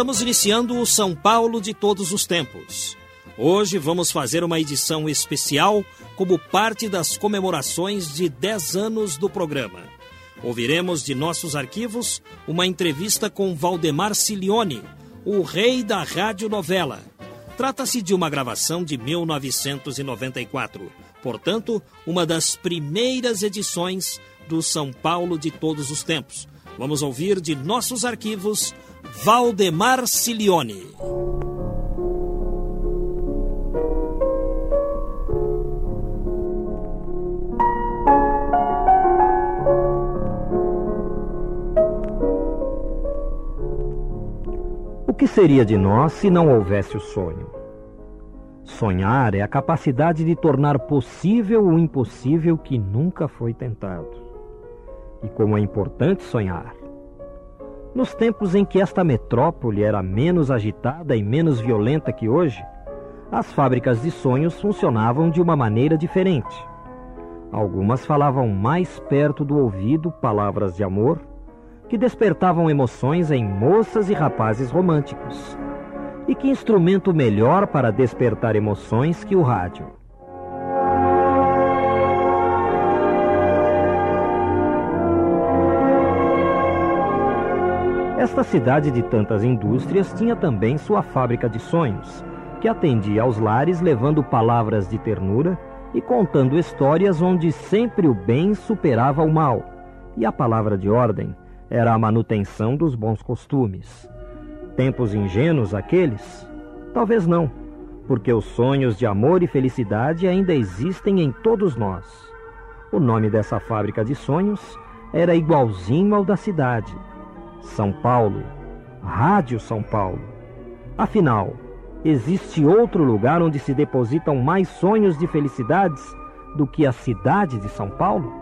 Estamos iniciando o São Paulo de todos os tempos. Hoje vamos fazer uma edição especial como parte das comemorações de 10 anos do programa. Ouviremos de nossos arquivos uma entrevista com Valdemar Cilione, o rei da radionovela. Trata-se de uma gravação de 1994, portanto, uma das primeiras edições do São Paulo de todos os tempos. Vamos ouvir de nossos arquivos Valdemar Cilione. O que seria de nós se não houvesse o sonho? Sonhar é a capacidade de tornar possível o impossível que nunca foi tentado. E como é importante sonhar. Nos tempos em que esta metrópole era menos agitada e menos violenta que hoje, as fábricas de sonhos funcionavam de uma maneira diferente. Algumas falavam mais perto do ouvido palavras de amor que despertavam emoções em moças e rapazes românticos. E que instrumento melhor para despertar emoções que o rádio? Esta cidade de tantas indústrias tinha também sua fábrica de sonhos, que atendia aos lares levando palavras de ternura e contando histórias onde sempre o bem superava o mal, e a palavra de ordem era a manutenção dos bons costumes. Tempos ingênuos aqueles? Talvez não, porque os sonhos de amor e felicidade ainda existem em todos nós. O nome dessa fábrica de sonhos era igualzinho ao da cidade são Paulo, Rádio São Paulo. Afinal, existe outro lugar onde se depositam mais sonhos de felicidades do que a cidade de São Paulo?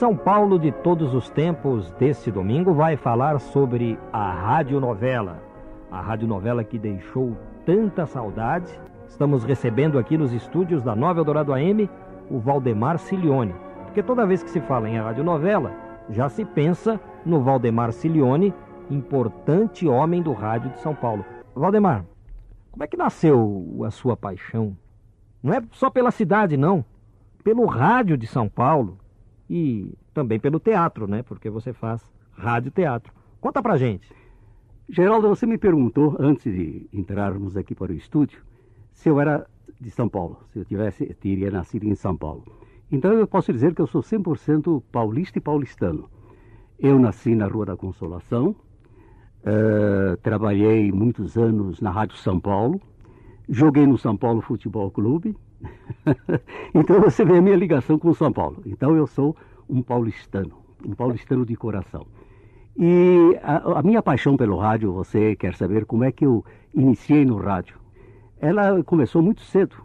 São Paulo de todos os tempos deste domingo vai falar sobre a radionovela. A radionovela que deixou tanta saudade. Estamos recebendo aqui nos estúdios da Nova Eldorado AM o Valdemar Cilione. Porque toda vez que se fala em radionovela, já se pensa no Valdemar Cilione, importante homem do rádio de São Paulo. Valdemar, como é que nasceu a sua paixão? Não é só pela cidade, não. Pelo rádio de São Paulo e também pelo teatro, né? Porque você faz rádio-teatro. Conta pra gente. Geraldo, você me perguntou, antes de entrarmos aqui para o estúdio, se eu era de São Paulo, se eu tivesse, teria nascido em São Paulo. Então eu posso dizer que eu sou 100% paulista e paulistano. Eu nasci na Rua da Consolação, uh, trabalhei muitos anos na Rádio São Paulo, joguei no São Paulo Futebol Clube, então você vê a minha ligação com São Paulo. Então eu sou um paulistano, um paulistano de coração. E a, a, minha paixão pelo rádio, você quer saber como é que eu iniciei no rádio? Ela começou muito cedo.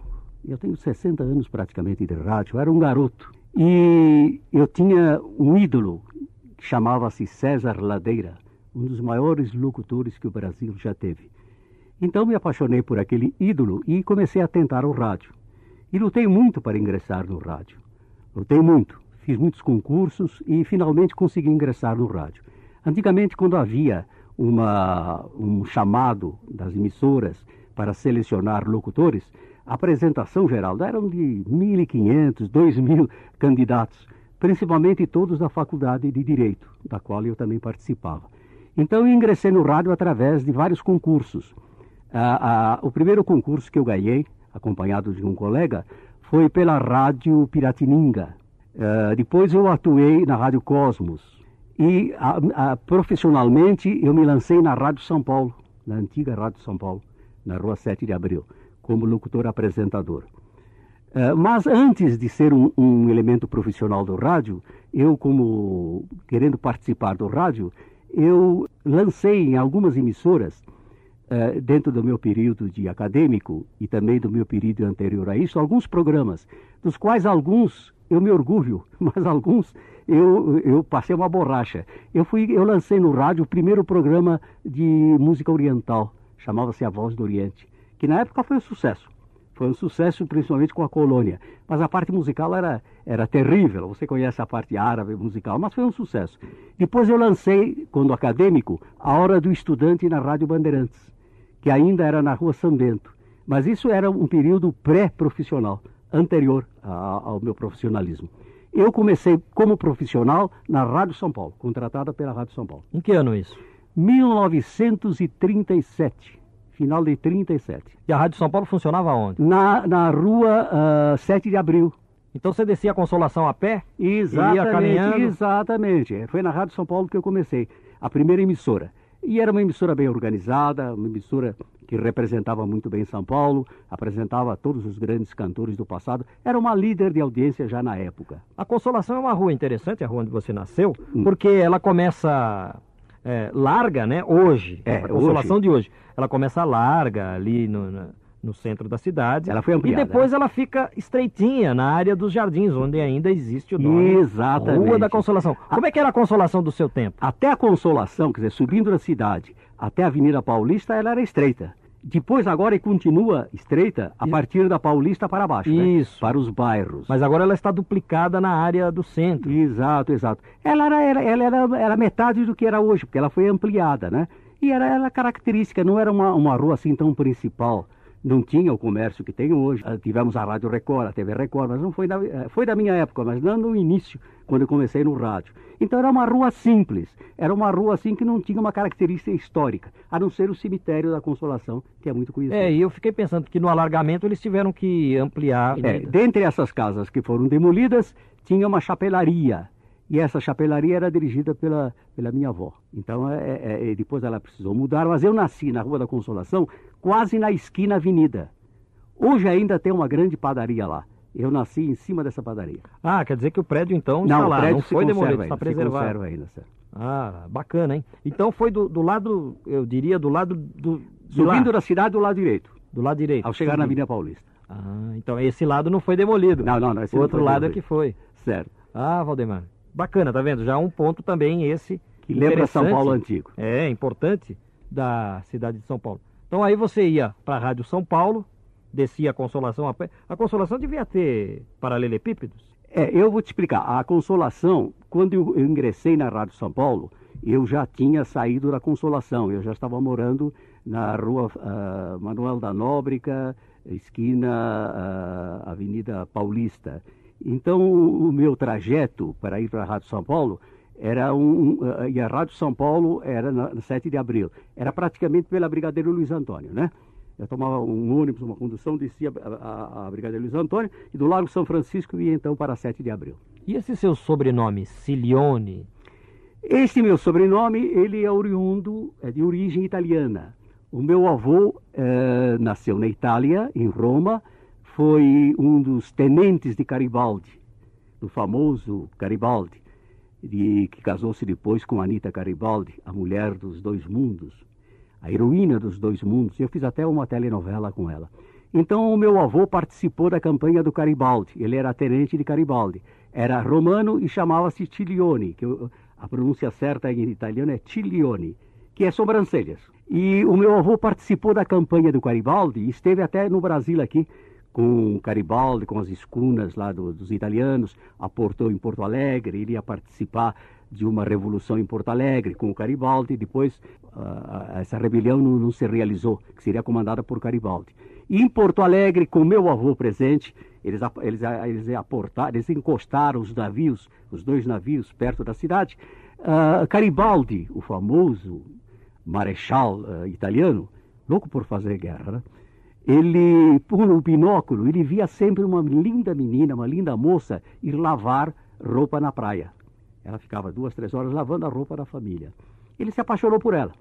Eu tenho 60 anos praticamente de rádio, eu era um garoto. E eu tinha um ídolo que chamava-se César Ladeira, um dos maiores locutores que o Brasil já teve. Então me apaixonei por aquele ídolo e comecei a tentar o rádio. E lutei muito para ingressar no rádio. Lutei muito. Fiz muitos concursos e finalmente consegui ingressar no rádio. Antigamente, quando havia uma, um chamado das emissoras para selecionar locutores, a apresentação geral eram de 1.500, 2.000 candidatos, principalmente todos da Faculdade de Direito, da qual eu também participava. Então, eu ingressei no rádio através de vários concursos. Ah, ah, o primeiro concurso que eu ganhei acompanhado de um colega, foi pela Rádio Piratininga. Uh, depois eu atuei na Rádio Cosmos. E profissionalmente eu me lancei na Rádio São Paulo, na antiga Rádio São Paulo, na Rua 7 de Abril, como locutor apresentador. Uh, mas antes de ser um, um, elemento profissional do rádio, eu, como querendo participar do rádio, eu lancei em algumas emissoras eh, dentro do meu período de acadêmico e também do meu período anterior a isso, alguns programas, dos quais alguns eu me orgulho, mas alguns eu, eu passei uma borracha. Eu, fui, eu lancei no rádio o primeiro programa de música oriental, chamava-se A Voz do Oriente, que na época foi um sucesso. Foi um sucesso principalmente com a colônia. Mas a parte musical era, era terrível. Você conhece a parte árabe musical, mas foi um sucesso. Depois eu lancei, quando acadêmico, A Hora do Estudante na Rádio Bandeirantes, que ainda era na Rua São Bento. Mas isso era um período pré-profissional, anterior ao meu profissionalismo. Eu comecei como profissional na Rádio São Paulo, contratada pela Rádio São Paulo. Em que ano isso? 1937 final de 37. E a Rádio São Paulo funcionava onde? Na, na rua uh, 7 de abril. Então você descia a Consolação a pé? Exatamente, ia caminhando? exatamente. Foi na Rádio São Paulo que eu comecei, a primeira emissora. E era uma emissora bem organizada, uma emissora que representava muito bem São Paulo, apresentava todos os grandes cantores do passado, era uma líder de audiência já na época. A Consolação é uma rua interessante, a rua onde você nasceu, hum. porque ela começa é, larga, né? Hoje. É, a consolação hoje. de hoje. Ela começa larga ali no, no, no, centro da cidade. Ela foi ampliada. E depois né? ela fica estreitinha na área dos jardins, onde ainda existe o nome. Exatamente. Rua da Consolação. Como é que era a Consolação do seu tempo? Até a Consolação, quer dizer, subindo da cidade até a Avenida Paulista, ela era estreita. Depois agora continua estreita a partir da Paulista para baixo, né? Isso. Né? Para os bairros. Mas agora ela está duplicada na área do centro. Exato, exato. Ela era, ela, ela era, era metade do que era hoje, porque ela foi ampliada, né? E era, era característica, não era uma, uma rua assim tão principal não tinha o comércio que tem hoje. Ah, tivemos a Rádio Record, a TV Record, mas não foi da, eh, foi da minha época, mas não no início, quando eu comecei no rádio. Então era uma rua simples, era uma rua assim que não tinha uma característica histórica, a não ser o cemitério da Consolação, que é muito conhecido. É, e eu fiquei pensando que no alargamento eles tiveram que ampliar. É, dentre essas casas que foram demolidas, tinha uma chapelaria, e essa chapelaria era dirigida pela, pela minha avó. Então, é, é, é, depois ela precisou mudar, mas eu nasci na Rua da Consolação, quase na esquina avenida. Hoje ainda tem uma grande padaria lá. Eu nasci em cima dessa padaria. Ah, quer dizer que o prédio então está não, lá, não foi demolido, está preservado. Se conserva ainda, certo. Ah, bacana, hein? Então foi do, do lado, eu diria, do lado do... Subindo da cidade do lado direito. Do lado direito. Ao chegar subindo. na Avenida Paulista. Ah, então esse lado não foi demolido. Não, não, não. Esse o outro lado é que foi. Certo. Ah, Valdemar. Bacana, tá vendo? Já um ponto também esse. Que lembra São Paulo antigo. É, importante da cidade de São Paulo. Então aí você ia para a Rádio São Paulo, descia a Consolação a pé. A Consolação devia ter paralelepípedos? É, eu vou te explicar. A Consolação, quando eu ingressei na Rádio São Paulo, eu já tinha saído da Consolação. Eu já estava morando na rua uh, Manuel da Nóbrega, esquina uh, Avenida Paulista. Então, o meu trajeto para ir para a Rádio São Paulo era um, uh, e a Rádio São Paulo era na, na 7 de abril. Era praticamente pela Brigadeiro Luiz Antônio, né? Eu tomava um ônibus, uma condução, descia a, a, a Brigadeiro Luiz Antônio e do Largo São Francisco ia então para 7 de abril. E esse seu sobrenome, Cilione? Esse meu sobrenome, ele é oriundo, é de origem italiana. O meu avô eh, nasceu na Itália, em Roma, foi um dos tenentes de Garibaldi, do famoso Garibaldi, de, que casou-se depois com Anita Garibaldi, a mulher dos dois mundos, a heroína dos dois mundos. Eu fiz até uma telenovela com ela. Então, o meu avô participou da campanha do Garibaldi. Ele era tenente de Garibaldi. Era romano e chamava-se Cilione, que a pronúncia certa em italiano é Cilione, que é sobrancelhas. E o meu avô participou da campanha do Garibaldi e esteve até no Brasil aqui com Garibaldi, com as escunas lá do, dos italianos, aportou em Porto Alegre, ele ia participar de uma revolução em Porto Alegre com o Garibaldi, depois uh, essa rebelião não, não, se realizou, que seria comandada por Garibaldi. E em Porto Alegre, com meu avô presente, eles, eles, eles, aportaram, eles encostaram os navios, os dois navios, perto da cidade. Uh, Garibaldi, o famoso marechal uh, italiano, louco por fazer guerra, né? Ele, por o binóculo, ele via sempre uma linda menina, uma linda moça, ir lavar roupa na praia. Ela ficava duas, três horas lavando a roupa da família. Ele se apaixonou por ela.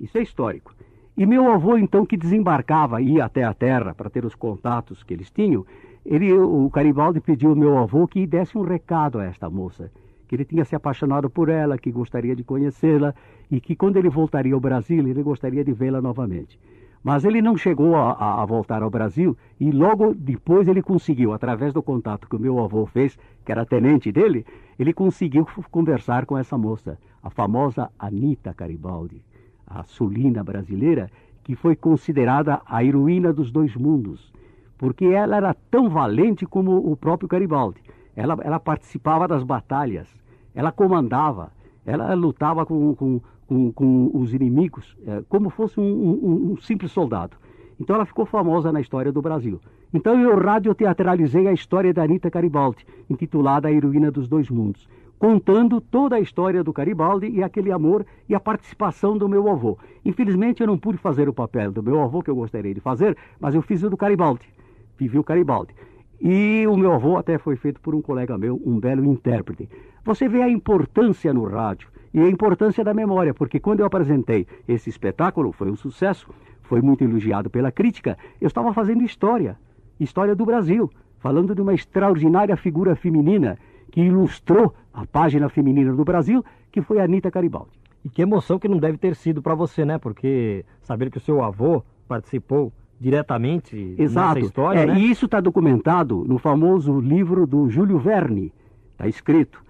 Isso é histórico. E meu avô, então, que desembarcava, ia até a terra para ter os contatos que eles tinham, ele, o Garibaldi pediu ao meu avô que desse um recado a esta moça, que ele tinha se apaixonado por ela, que gostaria de conhecê-la e que quando ele voltaria ao Brasil, ele gostaria de vê-la novamente. Mas ele não chegou a, a, voltar ao Brasil e logo depois ele conseguiu, através do contato que o meu avô fez, que era tenente dele, ele conseguiu conversar com essa moça, a famosa Anita Garibaldi, a sulina brasileira, que foi considerada a heroína dos dois mundos, porque ela era tão valente como o próprio Garibaldi. Ela, ela participava das batalhas, ela comandava, ela lutava com, com, com, com os inimigos é, como fosse um, um, um, simples soldado. Então ela ficou famosa na história do Brasil. Então eu radioteatralizei a história da Anitta Garibaldi, intitulada A Heroína dos Dois Mundos, contando toda a história do Garibaldi e aquele amor e a participação do meu avô. Infelizmente eu não pude fazer o papel do meu avô, que eu gostaria de fazer, mas eu fiz o do Garibaldi. Vivi o Garibaldi. E o meu avô até foi feito por um colega meu, um belo intérprete. Você vê a importância no rádio e a importância da memória, porque quando eu apresentei esse espetáculo, foi um sucesso, foi muito elogiado pela crítica, eu estava fazendo história, história do Brasil, falando de uma extraordinária figura feminina que ilustrou a página feminina do Brasil, que foi a Anitta Garibaldi. E que emoção que não deve ter sido para você, né? Porque saber que o seu avô participou diretamente Exato. nessa história. É, né? E isso está documentado no famoso livro do Júlio Verne. Está escrito,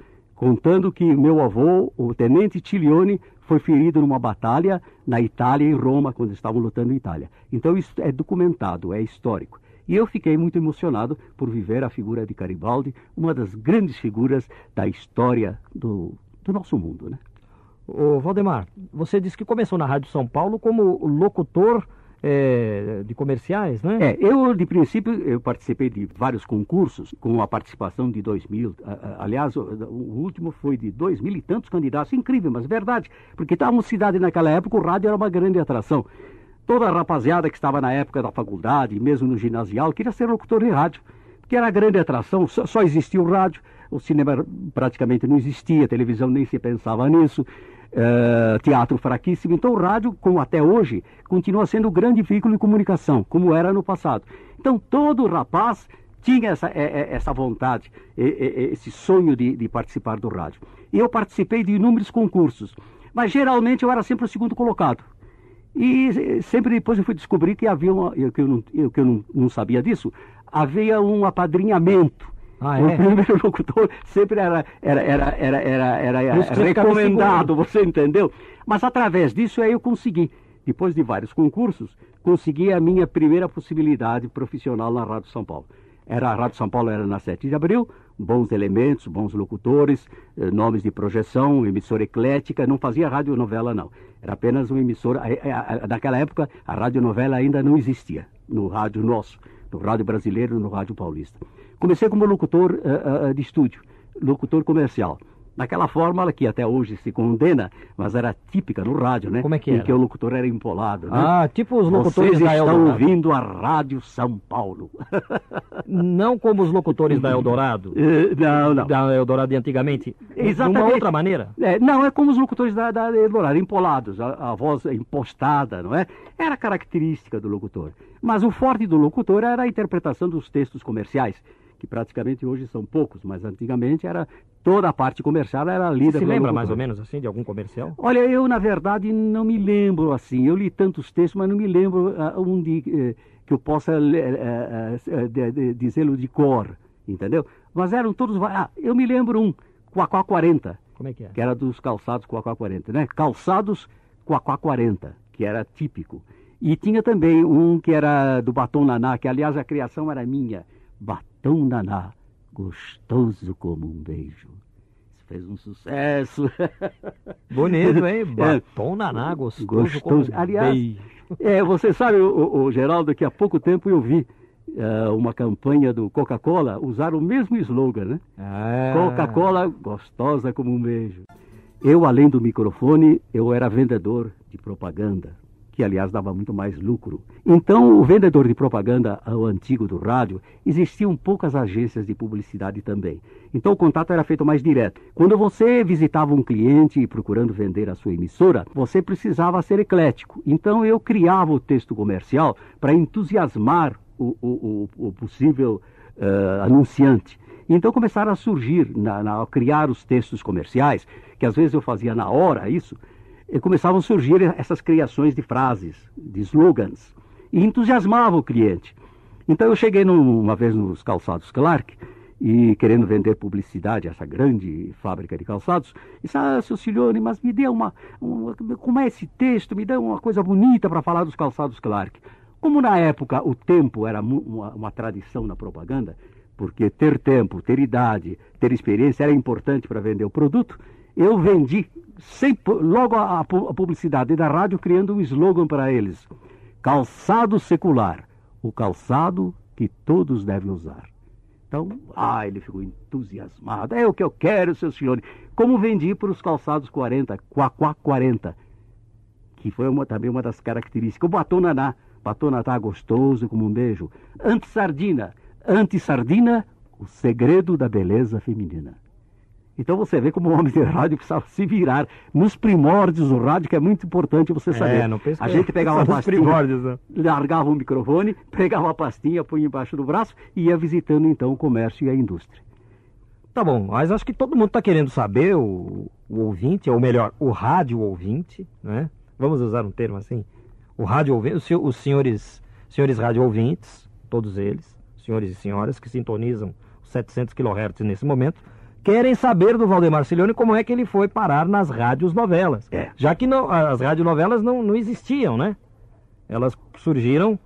contando que meu avô, o tenente Tilione, foi ferido numa batalha na Itália, em Roma, quando estavam lutando em Itália. Então isso é documentado, é histórico. E eu fiquei muito emocionado por viver a figura de Garibaldi, uma das grandes figuras da história do, do nosso mundo. Né? Ô, Valdemar, você disse que começou na Rádio São Paulo como locutor é, de comerciais, né? É, eu de princípio eu participei de vários concursos com a participação de dois mil. Aliás, o, o último foi de dois mil e tantos candidatos, incrível, mas verdade, porque estava uma cidade naquela época, o rádio era uma grande atração. Toda a rapaziada que estava na época da faculdade, mesmo no ginasial, queria ser locutor de rádio, porque era a grande atração, só, só existia o rádio, o cinema praticamente não existia, a televisão nem se pensava nisso. Uh, teatro fraquíssimo. Então o rádio, como até hoje, continua sendo o grande veículo de comunicação, como era no passado. Então todo rapaz tinha essa, é, é, essa vontade, esse sonho de, de participar do rádio. E eu participei de inúmeros concursos, mas geralmente eu era sempre o segundo colocado. E sempre depois eu fui descobrir que havia, uma, que eu, não, que eu não, não sabia disso, havia um apadrinhamento ah, o é? primeiro locutor sempre era, era, era, era, era, era recomendado, você entendeu? Mas através disso aí eu consegui, depois de vários concursos, consegui a minha primeira possibilidade profissional na Rádio São Paulo. Era a Rádio São Paulo era na 7 de abril, bons elementos, bons locutores, eh, nomes de projeção, emissora eclética, não fazia radionovela não. Era apenas uma emissora, naquela época a radionovela ainda não existia no rádio nosso, no rádio brasileiro, no rádio paulista. Comecei como locutor uh, uh, de estúdio, locutor comercial. Daquela forma que até hoje se condena, mas era típica no rádio, né? Como é que era? Em que o locutor era empolado. Né? Ah, tipo os locutores Vocês da estão Eldorado. ouvindo a Rádio São Paulo. Não como os locutores da Eldorado. Eh, não, não. Da Eldorado de antigamente. De Exatamente. uma outra maneira. É, não, é como os locutores da, da Eldorado, empolados, a, a voz impostada, não é? Era característica do locutor. Mas o forte do locutor era a interpretação dos textos comerciais que praticamente hoje são poucos, mas antigamente era toda a parte comercial era lida Você se lembra mais ou menos assim de algum comercial? Olha, eu na verdade não me lembro assim. Eu li tantos textos, mas não me lembro uh, um de, uh, que eu possa uh, dizê-lo de cor, entendeu? Mas eram todos. Ah, eu me lembro um, Quaquá 40. Como é que é? Que era dos calçados Quaquá 40, né? Calçados Quaquá 40, que era típico. E tinha também um que era do Batom Naná, que aliás a criação era minha. Batom Naná, gostoso como um beijo. Isso fez um sucesso. Bonito, hein? É. Batom naná, gostoso, Gostoso. como um Aliás, beijo. É, você sabe, o, o Geraldo, que há pouco tempo eu vi eh, uma campanha do Coca-Cola usar o mesmo slogan, né? Ah. Coca-Cola gostosa como um beijo. Eu, além do microfone, eu era vendedor de propaganda, que aliás dava muito mais lucro. Então, o vendedor de propaganda, o antigo do rádio, existiam poucas agências de publicidade também. Então, o contato era feito mais direto. Quando você visitava um cliente procurando vender a sua emissora, você precisava ser eclético. Então, eu criava o texto comercial para entusiasmar o, o, o, possível uh, anunciante. Então começaram a surgir, a criar os textos comerciais, que às vezes eu fazia na hora isso, começavam a surgir essas criações de frases, de slogans, e entusiasmava o cliente. Então eu cheguei uma vez nos calçados Clark, e querendo vender publicidade essa grande fábrica de calçados, disse, ah, seu Cilione, mas me dê uma, uma, como é esse texto, me dê uma coisa bonita para falar dos calçados Clark. Como na época o tempo era uma, uma tradição na propaganda, porque ter tempo, ter idade, ter experiência era importante para vender o produto, eu vendi sem, logo a, a publicidade da rádio criando um slogan para eles: calçado secular, o calçado que todos devem usar. Então, ah, ele ficou entusiasmado. É o que eu quero, seu senhor. Como vendi para os calçados 40, Quaquá 40, que foi uma, também uma das características. O batom naná, batom naná gostoso como um beijo. Anti-sardina, Anti-sardina, o segredo da beleza feminina. Então você vê como o homem de rádio precisava se virar nos primórdios do rádio, que é muito importante você saber. É, não a gente pegava uma pastinha, né? largava o microfone, pegava a pastinha, punha embaixo do braço e ia visitando então o comércio e a indústria. Tá bom, mas acho que todo mundo está querendo saber, o, o, ouvinte, ou melhor, o rádio ouvinte, né? Vamos usar um termo assim? O rádio ouvinte, os, os senhores, senhores rádio ouvintes, todos eles, senhores e senhoras que sintonizam os 700 kHz nesse momento, querem saber do Valdemar Cilione como é que ele foi parar nas rádios novelas. É. Já que não, as radionovelas não, não existiam, né? Elas surgiram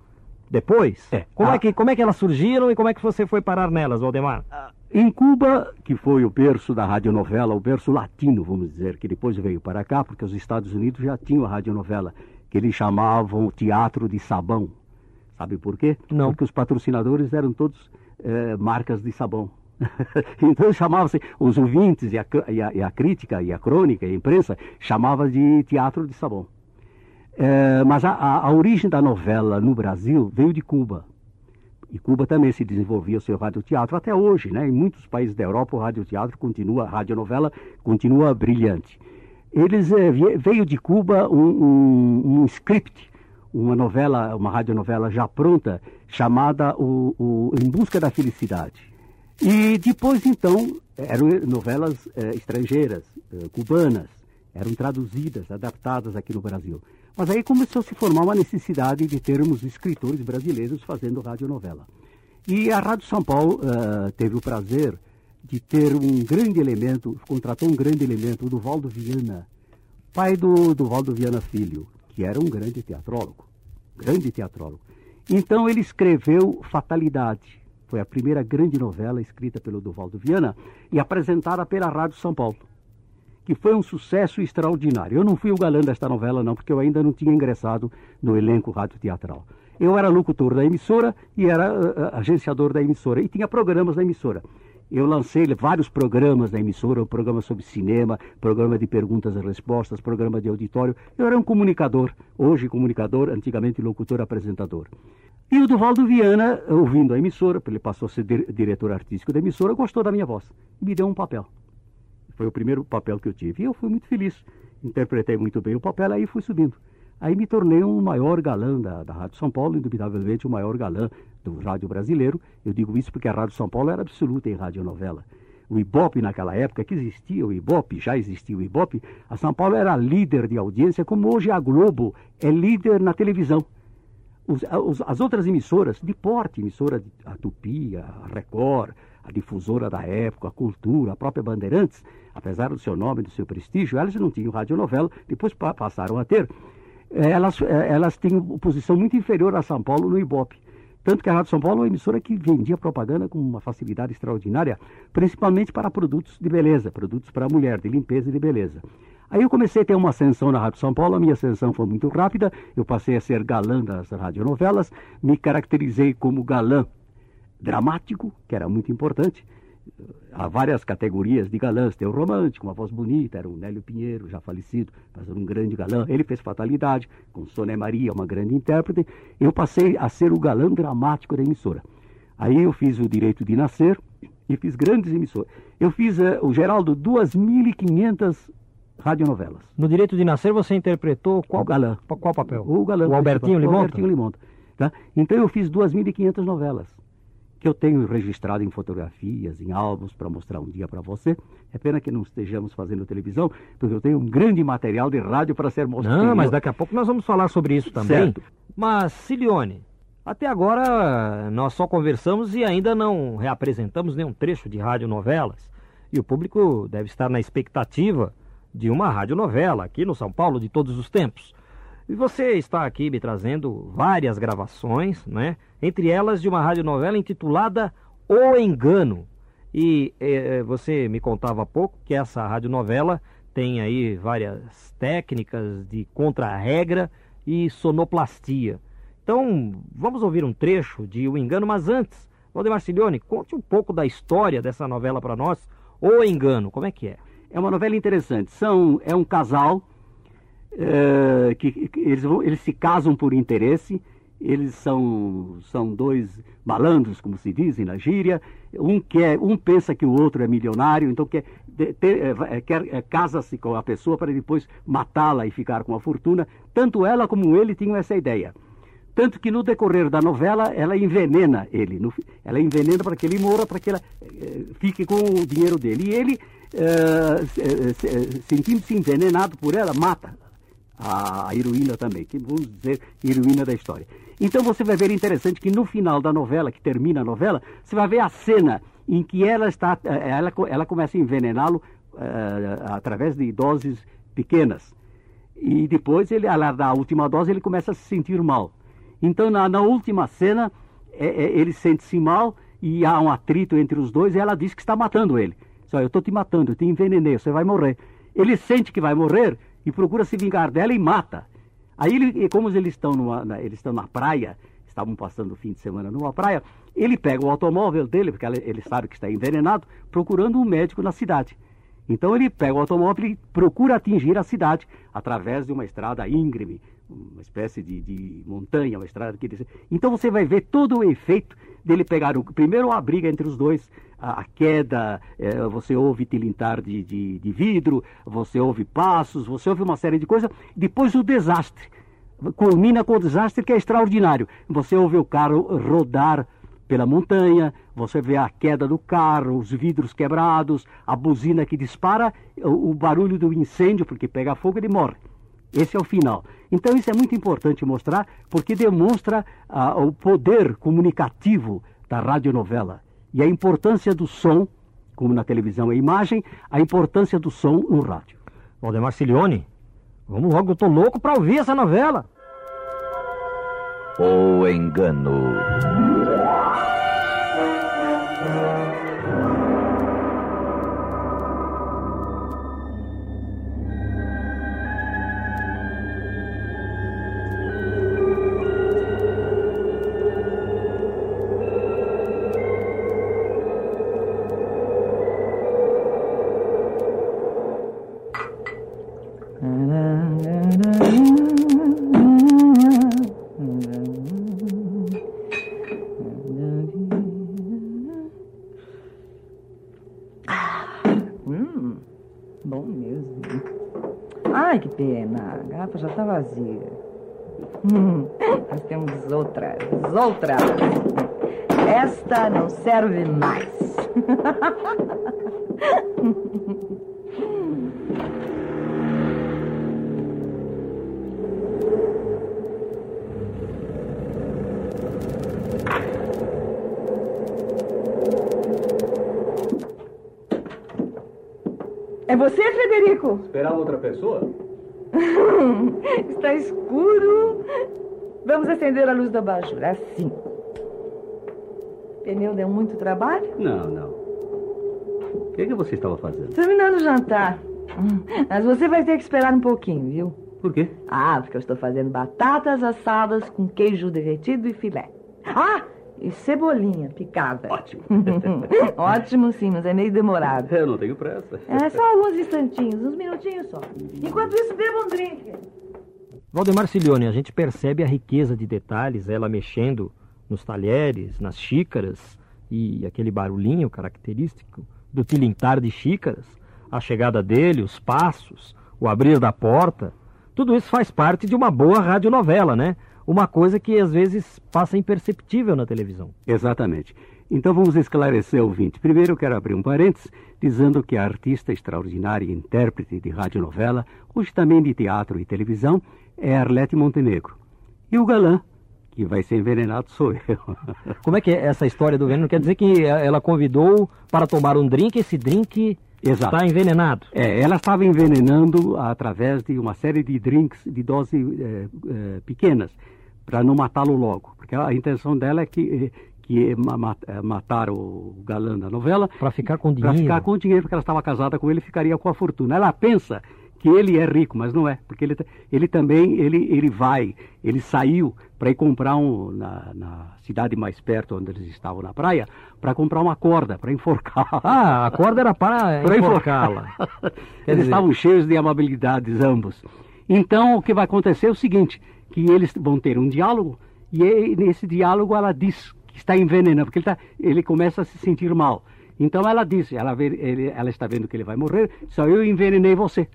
depois. É. Como, é ah. é que, como é que elas surgiram e como é que você foi parar nelas, Valdemar? Ah, em Cuba, que foi o berço da radionovela, o berço latino, vamos dizer, que depois veio para cá, porque os Estados Unidos já tinham a radionovela, que eles chamavam Teatro de Sabão. Sabe por quê? Não. Porque os patrocinadores eram todos eh, marcas de sabão. então chamava-se, os ouvintes e a, e, a, e a, crítica e a crônica e a imprensa chamava de teatro de sabão. É, mas a, a, origem da novela no Brasil veio de Cuba. E Cuba também se desenvolvia o seu radioteatro até hoje, né? Em muitos países da Europa o radioteatro continua, a radionovela continua brilhante. Eles é, veio de Cuba um, um, um script, uma novela, uma radionovela já pronta, chamada o, o Em Busca da Felicidade. E depois, então, eram novelas eh, estrangeiras, eh, cubanas, eram traduzidas, adaptadas aqui no Brasil. Mas aí começou a se formar uma necessidade de termos escritores brasileiros fazendo radionovela. E a Rádio São Paulo uh, teve o prazer de ter um grande elemento, contratou um grande elemento, o Duvaldo Viana, pai do Duvaldo Viana Filho, que era um grande teatrólogo, grande teatrólogo. Então ele escreveu Fatalidade, foi a primeira grande novela escrita pelo Duvaldo Viana e apresentada pela Rádio São Paulo, que foi um sucesso extraordinário. Eu não fui o galã desta novela, não, porque eu ainda não tinha ingressado no elenco rádio teatral. Eu era locutor da emissora e era uh, agenciador da emissora e tinha programas da emissora. Eu lancei vários programas da emissora, um programa sobre cinema, programa de perguntas e respostas, programa de auditório. Eu era um comunicador, hoje comunicador, antigamente locutor apresentador. E o Duvaldo Viana, ouvindo a emissora, ele passou a ser diretor artístico da emissora, gostou da minha voz e me deu um papel. Foi o primeiro papel que eu tive. E eu fui muito feliz. Interpretei muito bem o papel, aí fui subindo. Aí me tornei um maior galã da, da Rádio São Paulo, indubitavelmente o maior galã do rádio brasileiro. Eu digo isso porque a Rádio São Paulo era absoluta em radionovela. O Ibope naquela época que existia, o Ibope, já existia o Ibope, a São Paulo era líder de audiência, como hoje a Globo é líder na televisão os, os, as outras emissoras de porte, emissora de, a Tupi, a Record, a difusora da época, a Cultura, a própria Bandeirantes, apesar do seu nome, do seu prestígio, elas não tinham radionovela, depois pa passaram a ter. É, elas, é, elas têm posição muito inferior a São Paulo no Ibope. Tanto que a Rádio São Paulo é uma emissora que vendia propaganda com uma facilidade extraordinária, principalmente para produtos de beleza, produtos para a mulher, de limpeza e de beleza. Aí eu comecei a ter uma ascensão na Rádio São Paulo, a minha ascensão foi muito rápida, eu passei a ser galã das radionovelas, me caracterizei como galã dramático, que era muito importante. Há várias categorias de galãs, tem o romântico, uma voz bonita, era o Nélio Pinheiro, já falecido, mas era um grande galã. Ele fez Fatalidade, com Sônia Maria, uma grande intérprete. Eu passei a ser o galã dramático da emissora. Aí eu fiz o Direito de Nascer e fiz grandes emissoras. Eu fiz uh, o Geraldo 2.500 radionovelas. No Direito de Nascer você interpretou qual, o galã. qual papel? O galã. O Albertinho Limonta? O Albertinho Limonta. Tá? Então eu fiz 2.500 novelas. Que eu tenho registrado em fotografias, em álbuns, para mostrar um dia para você. É pena que não estejamos fazendo televisão, porque eu tenho um grande material de rádio para ser mostrado. Não, mas daqui a pouco nós vamos falar sobre isso também. Certo. Mas, Cilione, até agora nós só conversamos e ainda não reapresentamos nenhum trecho de radionovelas. E o público deve estar na expectativa de uma radionovela aqui no São Paulo de todos os tempos. E você está aqui me trazendo várias gravações, né? Entre elas de uma radionovela intitulada O Engano. E eh, você me contava há pouco que essa radionovela tem aí várias técnicas de contra-regra e sonoplastia. Então, vamos ouvir um trecho de O Engano, mas antes, Valdemar Cilione, conte um pouco da história dessa novela para nós. O Engano, como é que é? É uma novela interessante. São, é um casal eh, que, que eles, eles se casam por interesse. Eles são, são dois malandros, como se dizem na gíria. Um, quer, um pensa que o outro é milionário, então quer, é, quer casa-se com a pessoa para depois matá-la e ficar com a fortuna. Tanto ela como ele tinham essa ideia. Tanto que no decorrer da novela ela envenena ele. No, ela envenena para que ele morra, para que ela fique com o dinheiro dele. E ele, sentindo-se envenenado por ela, mata a heroína também, que vamos dizer heroína da história. Então você vai ver interessante que no final da novela, que termina a novela, você vai ver a cena em que ela está, ela, ela começa a envenená-lo uh, através de doses pequenas. E depois, ele, ela dá a última dose, ele começa a se sentir mal. Então, na, na última cena, é, é, ele sente-se mal e há um atrito entre os dois e ela diz que está matando ele. Só eu estou te matando, eu te envenenei, você vai morrer. Ele sente que vai morrer e procura se vingar dela e mata. Aí, ele, como eles estão, numa, na, eles estão na praia, estavam passando o fim de semana numa praia, ele pega o automóvel dele, porque ele sabe que está envenenado, procurando um médico na cidade. Então ele pega o automóvel e procura atingir a cidade através de uma estrada íngreme, uma espécie de, de montanha, uma estrada que Então você vai ver todo o efeito dele pegar o primeiro a briga entre os dois, a, a queda, é, você ouve tilintar de, de, de, vidro, você ouve passos, você ouve uma série de coisas, depois o desastre. Culmina com o desastre que é extraordinário. Você ouve o carro rodar pela montanha, você vê a queda do carro, os vidros quebrados, a buzina que dispara, o, o barulho do incêndio, porque pega fogo, ele morre. Esse é o final. Então isso é muito importante mostrar, porque demonstra ah, o poder comunicativo da radionovela e a importância do som, como na televisão é imagem, a importância do som no rádio. Valdemar Cilione, vamos logo, eu tô louco para ouvir essa novela. O Engano. Outras, outras. Esta não serve mais. É você, Frederico? Esperava outra pessoa? Está escuro. Vamos acender a luz da abajur. Assim. O pneu deu muito trabalho? Não, não. O que, é que você estava fazendo? Terminando o jantar. Mas você vai ter que esperar um pouquinho, viu? Por quê? Ah, porque eu estou fazendo batatas assadas com queijo derretido e filé. Ah! E cebolinha picada. Ótimo. Ótimo, sim, mas é meio demorado. Eu não tenho pressa. É só alguns instantinhos, uns minutinhos só. Enquanto isso, beba um drink. Valdemar Cilione, a gente percebe a riqueza de detalhes, ela mexendo nos talheres, nas xícaras e aquele barulhinho característico do tilintar de xícaras, a chegada dele, os passos, o abrir da porta. Tudo isso faz parte de uma boa radionovela, né? uma coisa que às vezes passa imperceptível na televisão. Exatamente. Então vamos esclarecer o ouvinte. Primeiro eu quero abrir um parênteses dizendo que a artista extraordinária e intérprete de radionovela, hoje também de teatro e televisão, é Arlete Montenegro. E o galã, que vai ser envenenado, sou eu. Como é que é essa história do veneno? Quer dizer que ela convidou para tomar um drink, esse drink Exato. está envenenado. É, ela estava envenenando através de uma série de drinks de doses é, é, pequenas, para não matá-lo logo. Porque a intenção dela é que que é matar o galã da novela. Para ficar com dinheiro. Para ficar com dinheiro, porque ela estava casada com ele e ficaria com a fortuna. Ela pensa que ele é rico, mas não é, porque ele, ele também ele, ele vai, ele saiu para ir comprar um na, na, cidade mais perto onde eles estavam na praia, para comprar uma corda para enforcar. Ah, a corda era para, enforcá-la. eles dizer... estavam cheios de amabilidades ambos. Então o que vai acontecer é o seguinte, que eles vão ter um diálogo e nesse diálogo ela diz está envenenando, porque ele, tá, ele começa a se sentir mal. Então ela diz, ela, vê, ele, ela está vendo que ele vai morrer, só eu envenenei você.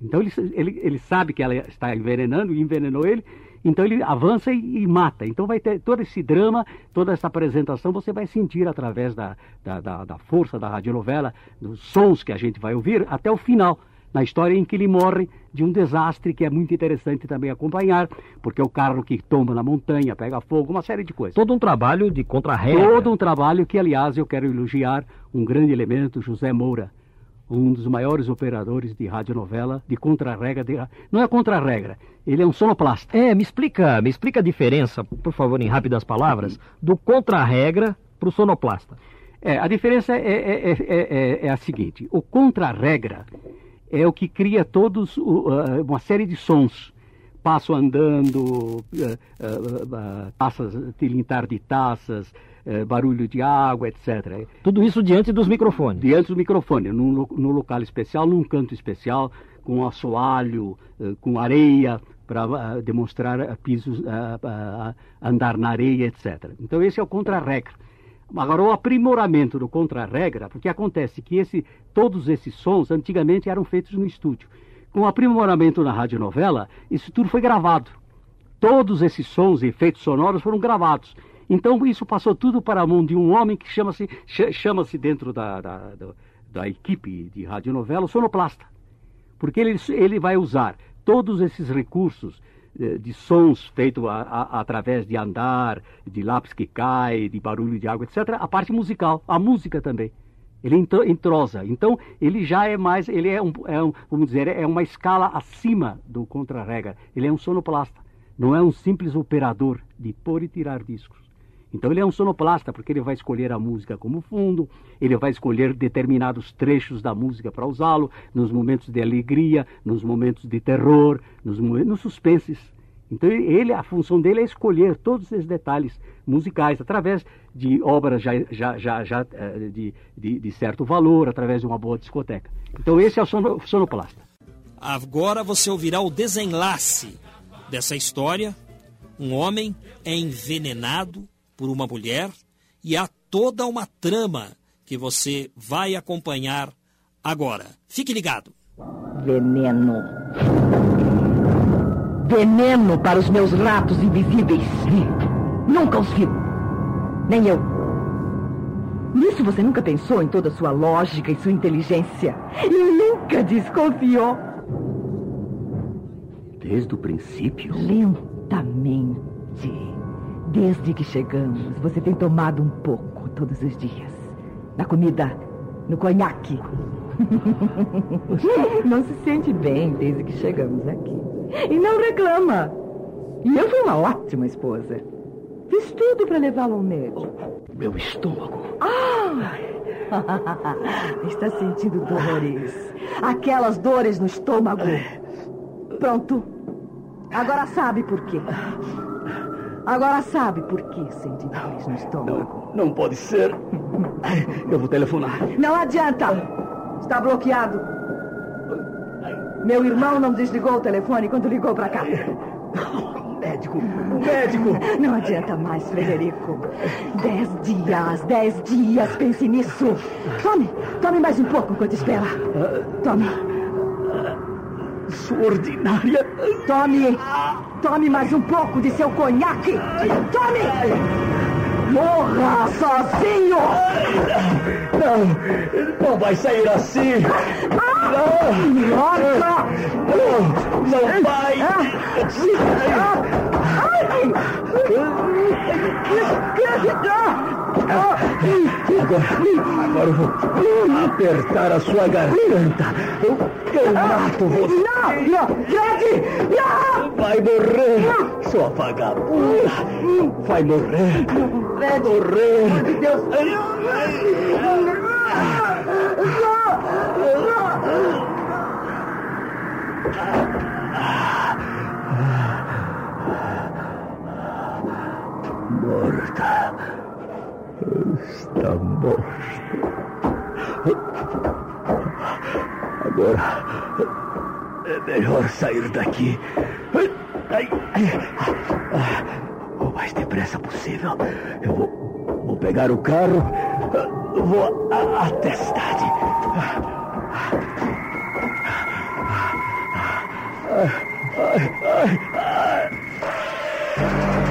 Então ele, ele, ele sabe que ela está envenenando e envenenou ele, então ele avança e, e, mata. Então vai ter todo esse drama, toda essa apresentação, você vai sentir através da, da, da, da força da radionovela, dos sons que a gente vai ouvir, até o final na história em que ele morre de um desastre que é muito interessante também acompanhar, porque é o carro que toma na montanha, pega fogo, uma série de coisas. Todo um trabalho de contra-regra. Todo um trabalho que, aliás, eu quero elogiar um grande elemento, José Moura, um dos maiores operadores de radionovela, de contra-regra. De... Não é contra-regra, ele é um sonoplasta. É, me explica, me explica a diferença, por favor, em rápidas palavras, do contra-regra para o sonoplasta. É, a diferença é, é, é, é a seguinte: o contra-regra é o que cria todos uh, uma série de sons. Passo andando, uh, uh, taças, tilintar de taças, barulho de água, etc. Tudo isso diante dos microfones? Diante do microfone, num, no local especial, num canto especial, com assoalho, com areia, para demonstrar pisos, andar na areia, etc. Então esse é o contra-regra. Agora, o aprimoramento do contra-regra, porque acontece que esse, todos esses sons antigamente eram feitos no estúdio. Com o aprimoramento na radionovela, isso tudo foi gravado. Todos esses sons e efeitos sonoros foram gravados. Então, isso passou tudo para a mão de um homem que chama-se chama dentro da, da, da, da equipe de radionovela sonoplasta. Porque ele, ele vai usar todos esses recursos eh, de sons feitos através de andar, de lápis que cai, de barulho de água, etc. A parte musical, a música também. Ele entrosa. Então, ele já é mais, ele é um, é um vamos dizer, é uma escala acima do contra-regra. Ele é um sonoplasta. Não é um simples operador de pôr e tirar discos. Então ele é um sonoplasta, porque ele vai escolher a música como fundo, ele vai escolher determinados trechos da música para usá-lo, nos momentos de alegria, nos momentos de terror, nos, nos suspenses. Então ele, a função dele é escolher todos esses detalhes musicais através de obras já, já, já, já eh, de, de, de, certo valor, através de uma boa discoteca. Então esse é o sonoplasta. Agora você ouvirá o desenlace dessa história. Um homem é envenenado por uma mulher e há toda uma trama que você vai acompanhar agora. Fique ligado. Veneno. Veneno para os meus ratos invisíveis. Nunca os vi. Nem eu. Nisso você nunca pensou em toda a sua lógica e sua inteligência. E nunca desconfiou. Desde o princípio? Lentamente. Desde que chegamos, você tem tomado um pouco todos os dias. Na comida, no conhaque. Não se sente bem desde que chegamos aqui. E não reclama. E eu fui uma ótima esposa. Fiz tudo para levá-lo ao médico. Meu estômago. Ah! Está sentindo dores. Aquelas dores no estômago. Pronto. Agora sabe por quê. Agora sabe por que sente dores no estômago. Não, não pode ser. Eu vou telefonar. Não adianta. Está bloqueado. Meu irmão não desligou o telefone quando ligou para cá. Médico, médico. Não adianta mais, Frederico. Dez dias, dez dias, pense nisso. Tome, tome mais um pouco enquanto espera. Tome. Sua ordinária. Tome. Tome mais um pouco de seu conhaque! Tome! Morra sozinho! Não, não vai sair assim. Não, Nossa! não, não vai. Agora, agora eu vou apertar a sua garganta. Eu, eu mato você. Não! Não! Fred! Não! Vai morrer, sua vagabunda. Vai morrer. Vai morrer. Deus! Morta. Está morta. Agora é melhor sair daqui. Ai, ai. O mais depressa possível. Eu vou, vou pegar o carro. Vou até a cidade. Eu,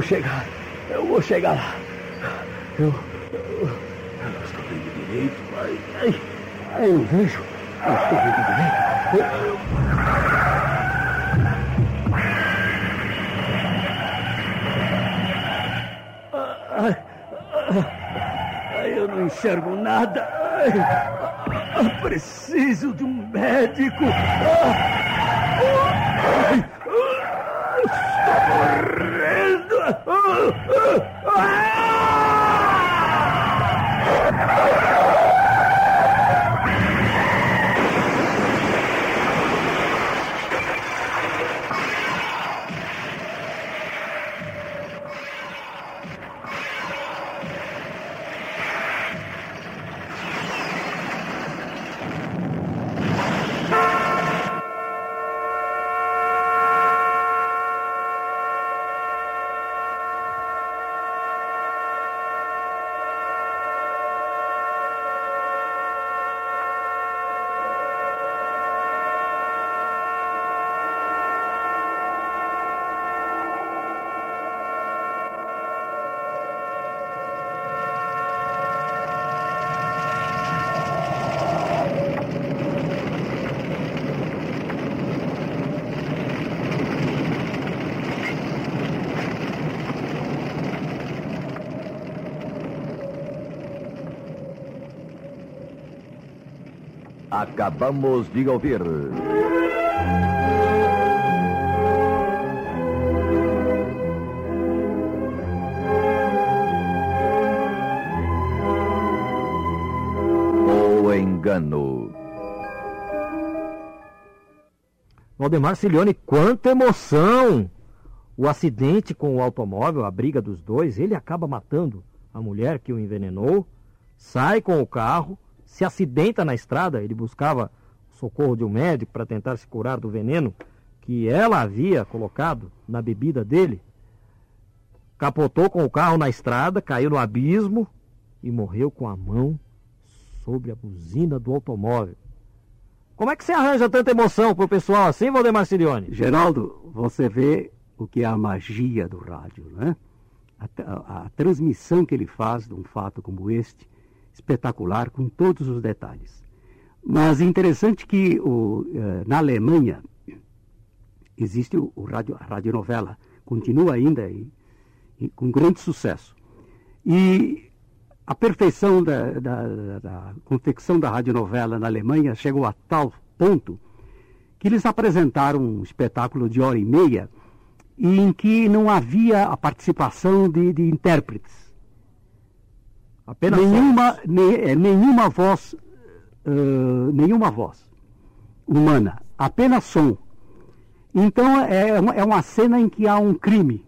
vou chegar. Eu vou chegar lá. Eu, eu, eu estou vendo direito. Ai, ai, ai, eu vejo. Não estou vendo direito. Eu- eu- Ai, eu não enxergo nada. Eu preciso de um médico. Ai, Estou morrendo. Acabamos de ouvir. O engano. Valdemar Cilione, quanta emoção! O acidente com o automóvel, a briga dos dois, ele acaba matando a mulher que o envenenou, sai com o carro, se acidenta na estrada, ele buscava socorro de um médico para tentar se curar do veneno que ela havia colocado na bebida dele. Capotou com o carro na estrada, caiu no abismo e morreu com a mão sobre a buzina do automóvel. Como é que você arranja tanta emoção pro pessoal assim, Valdemar Cilione? Geraldo, você vê o que é a magia do rádio, né? A, a- a transmissão que ele faz de um fato como este, espetacular, com todos os detalhes. Mas interessante que o, eh, na Alemanha existe o, o rádio, a radionovela, continua ainda e, e com grande sucesso. E a perfeição da, da, da- da confecção da radionovela na Alemanha chegou a tal ponto que eles apresentaram um espetáculo de hora e meia em que não havia a participação de, de intérpretes. Apenas nenhuma, ne- eh, nenhuma voz, eh, nenhuma voz humana, apenas som. Então é uma, é uma cena em que há um crime.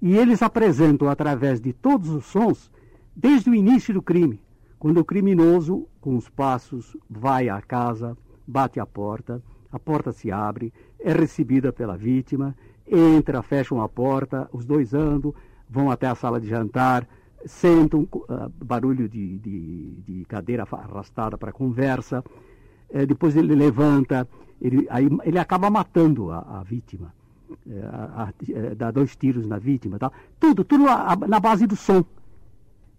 E eles apresentam através de todos os sons, desde o início do crime, quando o criminoso, com os passos, vai à casa, bate a porta, a porta se abre, é recebida pela vítima, entra, fecham a porta, os dois andam, vão até a sala de jantar, sentam, uh, barulho de, de, de, cadeira arrastada para conversa, uh, depois ele levanta, ele, aí, ele acaba matando a, a vítima, uh, a, a, dá dois tiros na vítima, tal. tudo, tudo na base do som.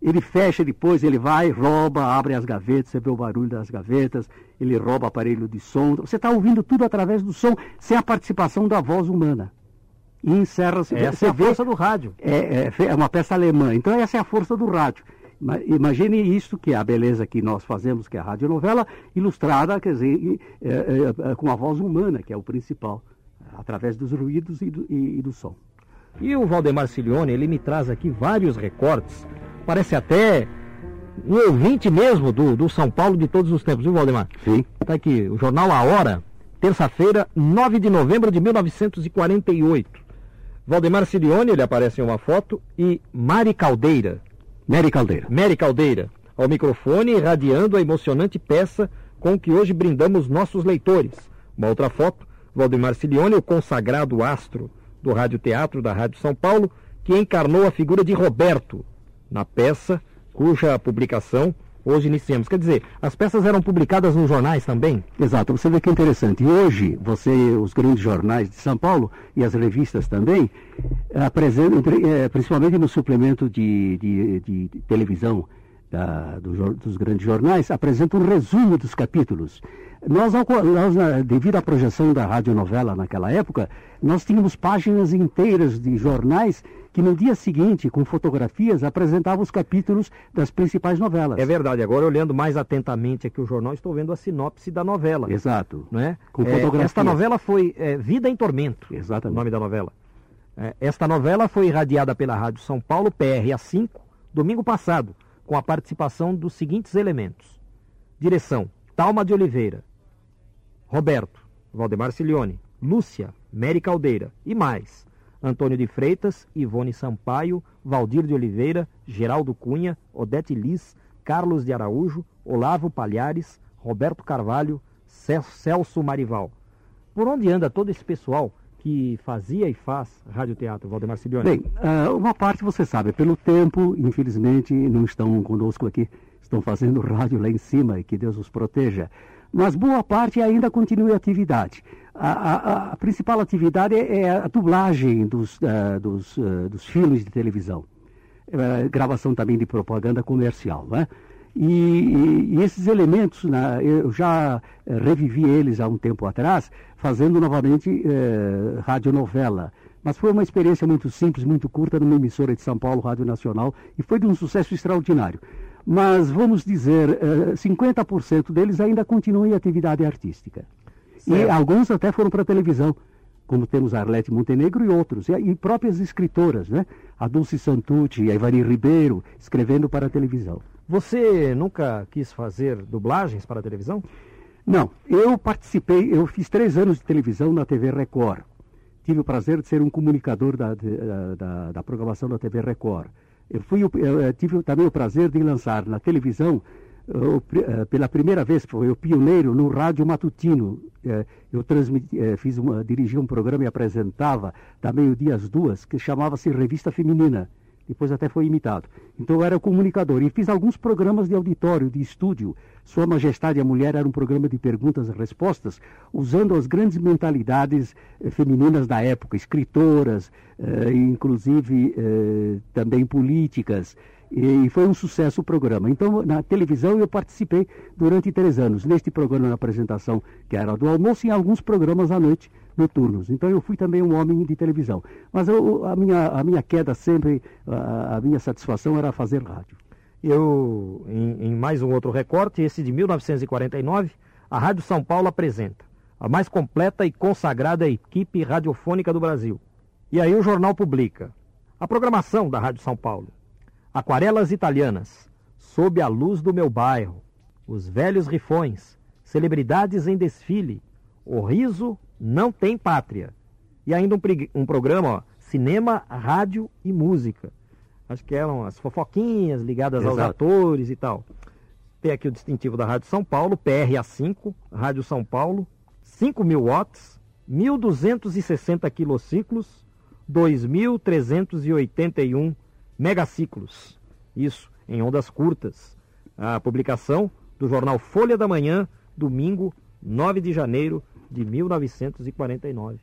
Ele fecha depois, ele vai, rouba, abre as gavetas, você vê o barulho das gavetas, ele rouba aparelho de som. Você está ouvindo tudo através do som, sem a participação da voz humana e encerra-se. Essa é a vê, força do rádio. É, é, é, uma peça alemã. Então essa é a força do rádio. Imagine isso, que é a beleza que nós fazemos, que é a radionovela, ilustrada, quer dizer, é, é, é, com a voz humana, que é o principal, através dos ruídos e do, e, e do som. E o Valdemar Cilione, ele me traz aqui vários recortes, parece até um ouvinte mesmo do, do São Paulo de todos os tempos, viu, Valdemar? Sim. Está aqui, o jornal A Hora, terça-feira, 9 de novembro de 1948. Valdemar Silione, ele aparece em uma foto, e Mari Caldeira. Mary Caldeira. Mary Caldeira, ao microfone, irradiando a emocionante peça com que hoje brindamos nossos leitores. Uma outra foto, Valdemar Silione, o consagrado astro do Rádio Teatro da Rádio São Paulo, que encarnou a figura de Roberto na peça, cuja publicação hoje iniciamos. Quer dizer, as peças eram publicadas nos jornais também? Exato, você vê que interessante. E hoje, você, os grandes jornais de São Paulo e as revistas também, apresentam, eh, principalmente no suplemento de, de, de televisão da, do, dos grandes jornais, apresentam um resumo dos capítulos. Nós, nós, devido à projeção da radionovela naquela época, nós tínhamos páginas inteiras de jornais que no dia seguinte, com fotografias, apresentavam os capítulos das principais novelas. É verdade. Agora, olhando mais atentamente aqui o jornal, estou vendo a sinopse da novela. Exato. Não é? Com fotografias. É, esta novela foi é, Vida em Tormento. Exatamente. O nome da novela. É, esta novela foi irradiada pela Rádio São Paulo, PRA 5, domingo passado, com a participação dos seguintes elementos. Direção, Talma de Oliveira. Roberto, Valdemar Cilione. Lúcia, Mary Caldeira. E mais, Antônio de Freitas, Ivone Sampaio, Valdir de Oliveira, Geraldo Cunha, Odete Liz, Carlos de Araújo, Olavo Palhares, Roberto Carvalho, Celso Marival. Por onde anda todo esse pessoal que fazia e faz radioteatro, Valdemar Silione? Bem, uh, uma parte você sabe, pelo tempo, infelizmente, não estão conosco aqui, estão fazendo rádio lá em cima e que Deus os proteja mas boa parte ainda continua em atividade. A, a, principal atividade é, a dublagem dos, uh, dos, uh, dos filmes de televisão. Uh, gravação também de propaganda comercial. Né? E, e, esses elementos, né, eu já revivi eles há um tempo atrás, fazendo novamente radionovela. Mas foi uma experiência muito simples, muito curta, numa emissora de São Paulo, Rádio Nacional, e foi de um sucesso extraordinário mas vamos dizer, 50% eh, deles ainda continuam em atividade artística. Certo. E alguns até foram para a televisão, como temos a Arlete Montenegro e outros, e, próprias escritoras, né? A Dulce Santucci, a Ivani Ribeiro, escrevendo para a televisão. Você nunca quis fazer dublagens para a televisão? Não, eu participei, eu fiz três anos de televisão na TV Record. Tive o prazer de ser um comunicador da, da, da programação da TV Record. Eu, fui, eu tive também o prazer de lançar na televisão, eu, pela primeira vez, foi o pioneiro no rádio matutino. Eh, eu transmiti, eh, fiz uma, dirigi um programa e apresentava, da meio-dia às duas, que chamava-se Revista Feminina depois até foi imitado. Então eu era comunicador e fiz alguns programas de auditório, de estúdio. Sua Majestade a Mulher era um programa de perguntas e respostas, usando as grandes mentalidades eh, femininas da época, escritoras, eh, inclusive eh, também políticas. E, foi um sucesso o programa. Então, na televisão, eu participei durante três anos. Neste programa, na apresentação, que era do almoço, e em alguns programas à noite noturnos. Então eu fui também um homem de televisão. Mas eu, a, minha, a minha queda sempre, a, a, minha satisfação era fazer rádio. Eu, em, em mais um outro recorte, esse de 1949, a Rádio São Paulo apresenta a mais completa e consagrada equipe radiofônica do Brasil. E aí o jornal publica a programação da Rádio São Paulo. Aquarelas italianas, sob a luz do meu bairro, os velhos rifões, celebridades em desfile, o riso não tem pátria. E ainda um, um programa, ó, cinema, rádio e música. Acho que eram as fofoquinhas ligadas Exato. aos atores e tal. Tem aqui o distintivo da Rádio São Paulo, PRA5, Rádio São Paulo, 5 mil watts, 1.260 quilociclos, 2.381 megaciclos. Isso, em ondas curtas. A publicação do jornal Folha da Manhã, domingo, 9 de janeiro de 1949.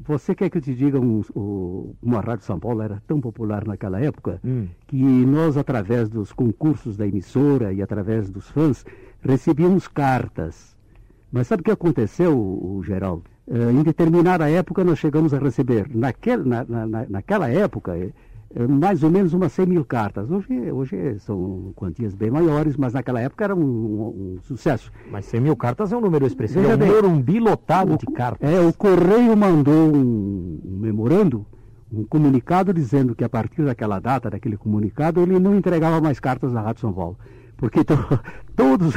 Você quer que eu te diga, um, o- uma Rádio São Paulo era tão popular naquela época Hum. que nós, através dos concursos da emissora e através dos fãs, recebíamos cartas. Mas sabe o que aconteceu, o, Geraldo? Eh, em determinada época nós chegamos a receber, naquel, na, na- na- naquela época, eh, mais ou menos umas 100 mil cartas. Hoje, hoje são quantias bem maiores, mas naquela época era um, um- um sucesso. Mas 100 mil cartas é um número expressivo. Veja é um bem, Morumbi lotado de cartas. É, o Correio mandou um, um memorando, um comunicado dizendo que a partir daquela data, daquele comunicado, ele não entregava mais cartas na Rádio São Paulo. Porque to- todos,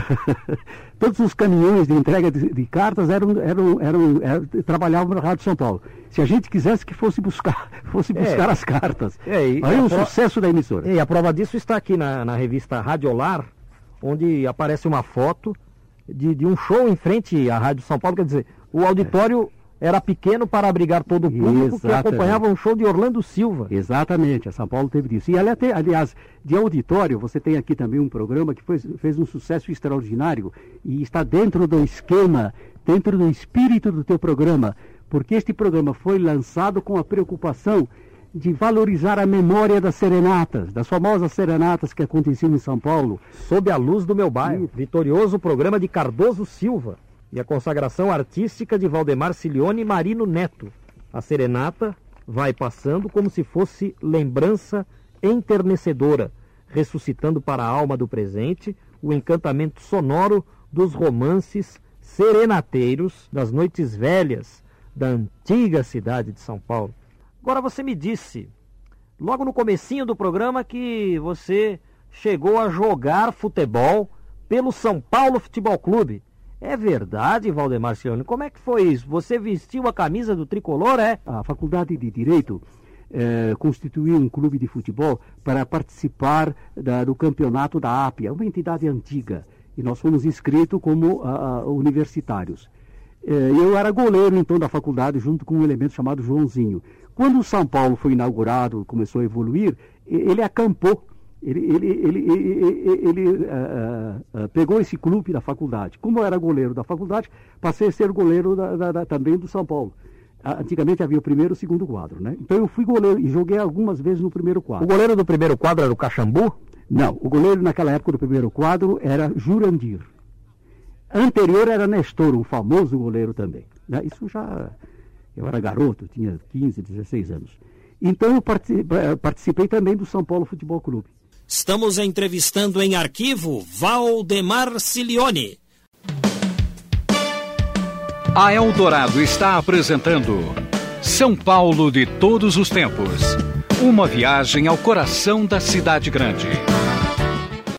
todos os caminhões de entrega de, de cartas eram, eram, eram, eram- trabalhavam na Rádio São Paulo. Se a gente quisesse que fosse buscar, fosse É. buscar as cartas. É, e Aí a o pro- sucesso da emissora. E a prova disso está aqui na, na revista Radiolar, onde aparece uma foto de, de um show em frente à Rádio São Paulo. Quer dizer, o auditório era pequeno para abrigar todo o público que Exatamente. acompanhava um show de Orlando Silva. Exatamente, a São Paulo teve disso. E até- aliás, de auditório, você tem aqui também um programa que foi- fez um sucesso extraordinário e está dentro do esquema, dentro do espírito do teu programa, porque este programa foi lançado com a preocupação de valorizar a memória das serenatas, das famosas serenatas que aconteciam em São Paulo. Sob a luz do meu bairro. Isso. Vitorioso programa de Cardoso Silva. E a consagração artística de Valdemar Cilione e Marino Neto. A serenata vai passando como se fosse lembrança enternecedora, ressuscitando para a alma do presente o encantamento sonoro dos romances serenateiros das noites velhas da antiga cidade de São Paulo. Agora você me disse, logo no comecinho do programa que você chegou a jogar futebol pelo São Paulo Futebol Clube. É verdade, Valdemar Cione? Como é que foi isso? Você vestiu a camisa do tricolor, é? A Faculdade de Direito eh, constituiu um clube de futebol para participar da- do campeonato da APIA, uma entidade antiga. E nós fomos inscritos como universitários. Eh, eu era goleiro, então, da faculdade, junto com um elemento chamado Joãozinho. Quando o São Paulo foi inaugurado, começou a evoluir, ele acampou. Ele, ele, ele, ele, ele, ah, ah, pegou esse clube da faculdade. Como eu era goleiro da faculdade, passei a ser goleiro da- da- da- também do São Paulo. Antigamente havia o primeiro e o segundo quadro, né? Então eu fui goleiro e joguei algumas vezes no primeiro O quadro. goleiro do primeiro quadro era o Caxambu? Não, o goleiro naquela época do primeiro quadro era Jurandir. Anterior era Nestor, um famoso goleiro também. né? Isso já. Eu era garoto, tinha 15, 16 anos. Então eu partici- participei também do São Paulo Futebol Clube. Estamos entrevistando em arquivo Valdemar Cilione. A Eldorado está apresentando São Paulo de todos os tempos. Uma viagem ao coração da cidade grande.